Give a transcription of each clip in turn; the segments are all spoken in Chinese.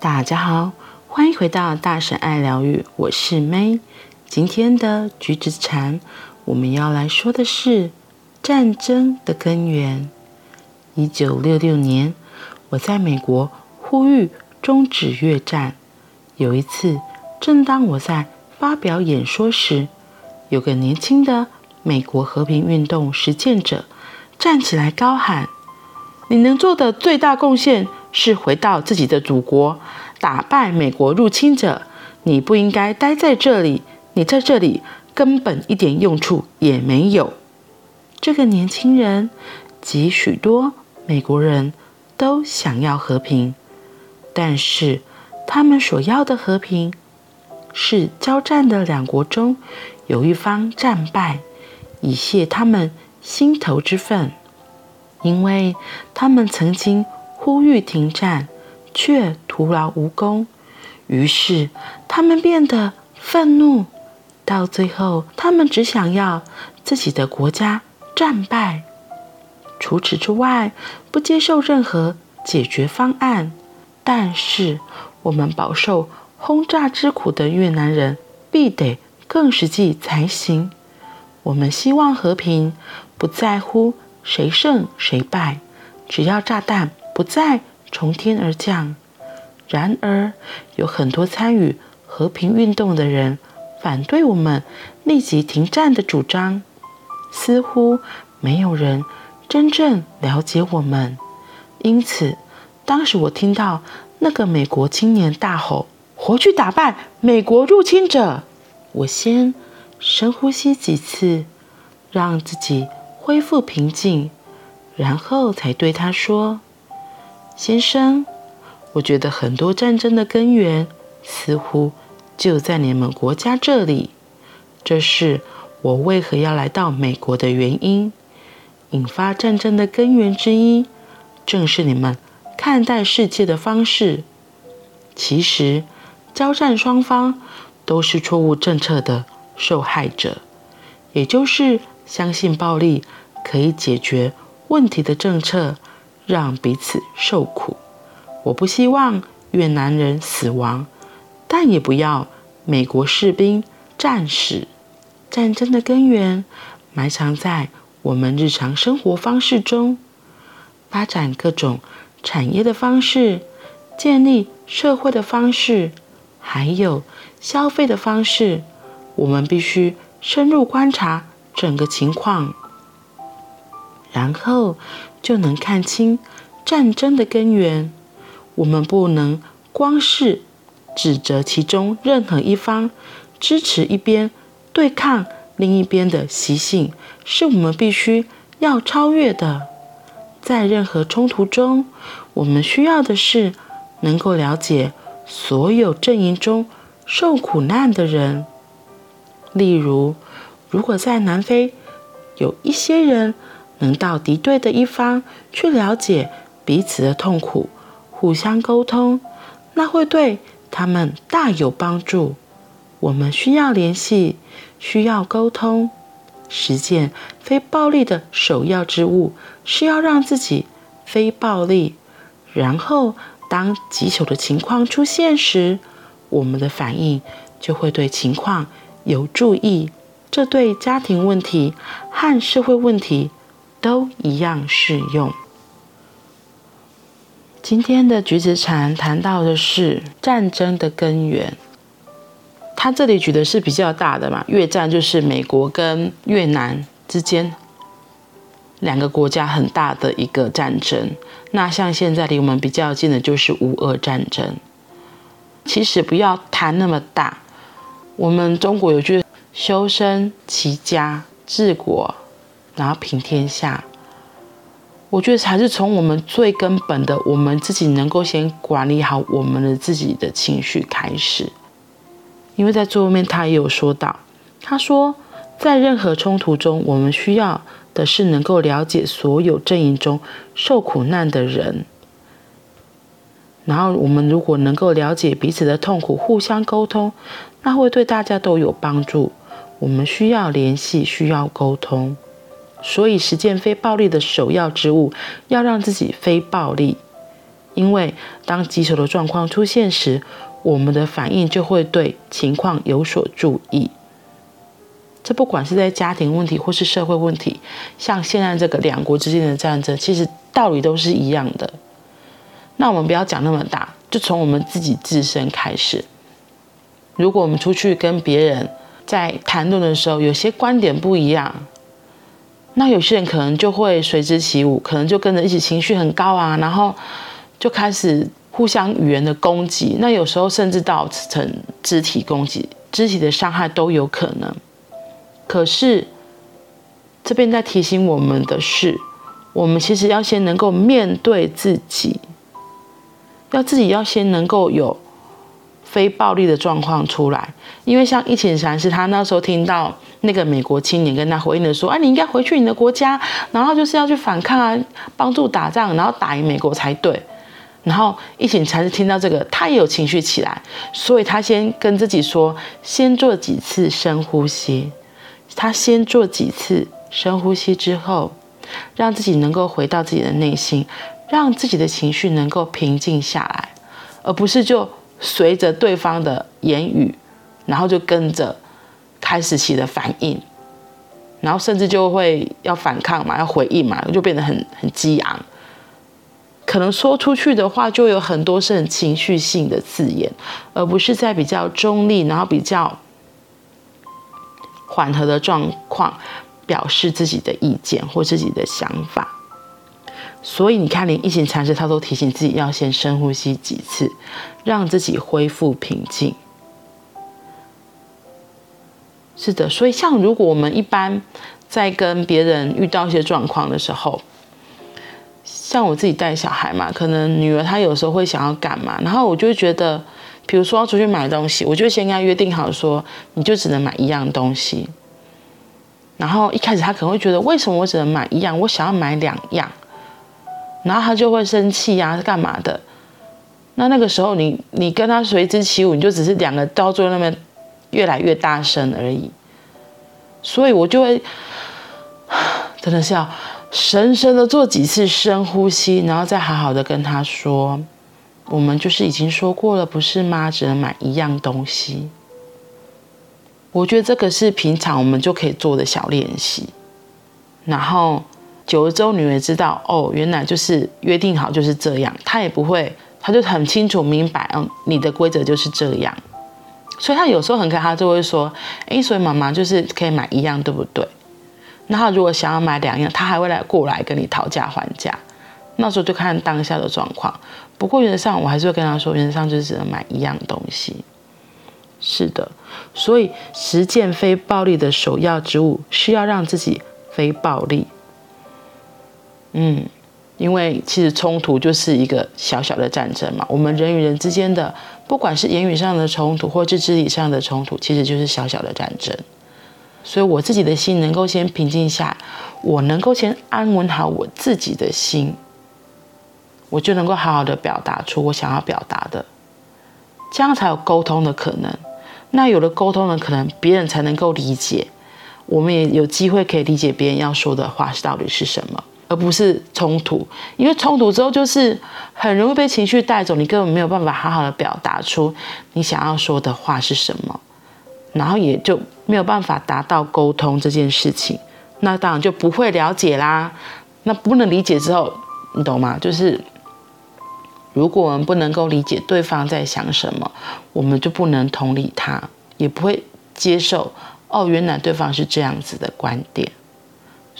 大家好，欢迎回到大神爱疗愈，我是 May。今天的橘子禅，我们要来说的是战争的根源。一九六六年，我在美国呼吁终止越战。有一次，正当我在发表演说时，有个年轻的美国和平运动实践者站起来高喊：“你能做的最大贡献。”是回到自己的祖国，打败美国入侵者。你不应该待在这里，你在这里根本一点用处也没有。这个年轻人及许多美国人都想要和平，但是他们所要的和平是交战的两国中有一方战败，以泄他们心头之愤，因为他们曾经。呼吁停战，却徒劳无功。于是他们变得愤怒，到最后，他们只想要自己的国家战败。除此之外，不接受任何解决方案。但是，我们饱受轰炸之苦的越南人，必得更实际才行。我们希望和平，不在乎谁胜谁败，只要炸弹。不再从天而降。然而，有很多参与和平运动的人反对我们立即停战的主张。似乎没有人真正了解我们。因此，当时我听到那个美国青年大吼：“回去打败美国入侵者！”我先深呼吸几次，让自己恢复平静，然后才对他说。先生，我觉得很多战争的根源似乎就在你们国家这里。这是我为何要来到美国的原因。引发战争的根源之一，正是你们看待世界的方式。其实，交战双方都是错误政策的受害者，也就是相信暴力可以解决问题的政策。让彼此受苦。我不希望越南人死亡，但也不要美国士兵战死。战争的根源埋藏在我们日常生活方式中，发展各种产业的方式，建立社会的方式，还有消费的方式。我们必须深入观察整个情况。然后就能看清战争的根源。我们不能光是指责其中任何一方，支持一边，对抗另一边的习性，是我们必须要超越的。在任何冲突中，我们需要的是能够了解所有阵营中受苦难的人。例如，如果在南非有一些人，能到敌对的一方去了解彼此的痛苦，互相沟通，那会对他们大有帮助。我们需要联系，需要沟通。实践非暴力的首要之务是要让自己非暴力。然后，当棘手的情况出现时，我们的反应就会对情况有助益。这对家庭问题和社会问题。都一样适用。今天的橘子禅谈到的是战争的根源。他这里举的是比较大的嘛，越战就是美国跟越南之间两个国家很大的一个战争。那像现在离我们比较近的就是乌俄战争。其实不要谈那么大。我们中国有句“修身齐家治国”。然后平天下，我觉得还是从我们最根本的，我们自己能够先管理好我们的自己的情绪开始。因为在最后面他也有说到，他说在任何冲突中，我们需要的是能够了解所有阵营中受苦难的人。然后我们如果能够了解彼此的痛苦，互相沟通，那会对大家都有帮助。我们需要联系，需要沟通。所以，实践非暴力的首要之务，要让自己非暴力。因为当棘手的状况出现时，我们的反应就会对情况有所注意。这不管是在家庭问题或是社会问题，像现在这个两国之间的战争，其实道理都是一样的。那我们不要讲那么大，就从我们自己自身开始。如果我们出去跟别人在谈论的时候，有些观点不一样，那有些人可能就会随之起舞，可能就跟着一起情绪很高啊，然后就开始互相语言的攻击，那有时候甚至造成肢体攻击、肢体的伤害都有可能。可是这边在提醒我们的是，我们其实要先能够面对自己。要自己要先能够有非暴力的状况出来，因为像一晴禅师，他那时候听到那个美国青年跟他回应的说：“啊，你应该回去你的国家，然后就是要去反抗啊，帮助打仗，然后打赢美国才对。”然后一晴禅师听到这个，他也有情绪起来，所以他先跟自己说：“先做几次深呼吸。”他先做几次深呼吸之后，让自己能够回到自己的内心。让自己的情绪能够平静下来，而不是就随着对方的言语，然后就跟着开始起了反应，然后甚至就会要反抗嘛，要回应嘛，就变得很很激昂。可能说出去的话就有很多是很情绪性的字眼，而不是在比较中立，然后比较缓和的状况表示自己的意见或自己的想法。所以你看，连一行禅师他都提醒自己要先深呼吸几次，让自己恢复平静。是的，所以像如果我们一般在跟别人遇到一些状况的时候，像我自己带小孩嘛，可能女儿她有时候会想要干嘛，然后我就觉得，比如说要出去买东西，我就先跟她约定好说，你就只能买一样东西。然后一开始她可能会觉得，为什么我只能买一样？我想要买两样。然后他就会生气呀、啊，干嘛的？那那个时候你你跟他随之起舞，你就只是两个到最后那边越来越大声而已。所以我就会 真的是要深深的做几次深呼吸，然后再好好的跟他说：“我们就是已经说过了，不是吗？只能买一样东西。”我觉得这个是平常我们就可以做的小练习，然后。久了之后，女儿知道哦，原来就是约定好就是这样，她也不会，她就很清楚明白，嗯，你的规则就是这样，所以她有时候很可爱，她就会说，哎，所以妈妈就是可以买一样，对不对？那她如果想要买两样，她还会来过来跟你讨价还价，那时候就看当下的状况。不过原则上，我还是会跟她说，原则上就是只能买一样东西。是的，所以实践非暴力的首要之务是要让自己非暴力。嗯，因为其实冲突就是一个小小的战争嘛。我们人与人之间的，不管是言语上的冲突，或是肢体上的冲突，其实就是小小的战争。所以我自己的心能够先平静下，我能够先安稳好我自己的心，我就能够好好的表达出我想要表达的，这样才有沟通的可能。那有了沟通的可能，别人才能够理解，我们也有机会可以理解别人要说的话到底是什么。而不是冲突，因为冲突之后就是很容易被情绪带走，你根本没有办法好好的表达出你想要说的话是什么，然后也就没有办法达到沟通这件事情，那当然就不会了解啦。那不能理解之后，你懂吗？就是如果我们不能够理解对方在想什么，我们就不能同理他，也不会接受哦，原来对方是这样子的观点。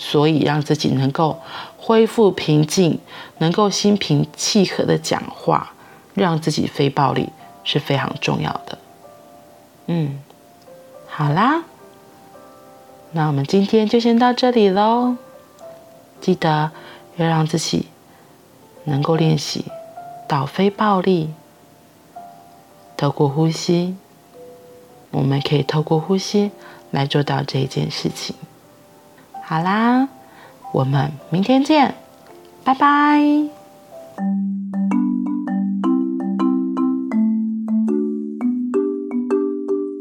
所以，让自己能够恢复平静，能够心平气和的讲话，让自己非暴力是非常重要的。嗯，好啦，那我们今天就先到这里喽。记得要让自己能够练习倒非暴力，透过呼吸，我们可以透过呼吸来做到这一件事情。好啦，我们明天见，拜拜。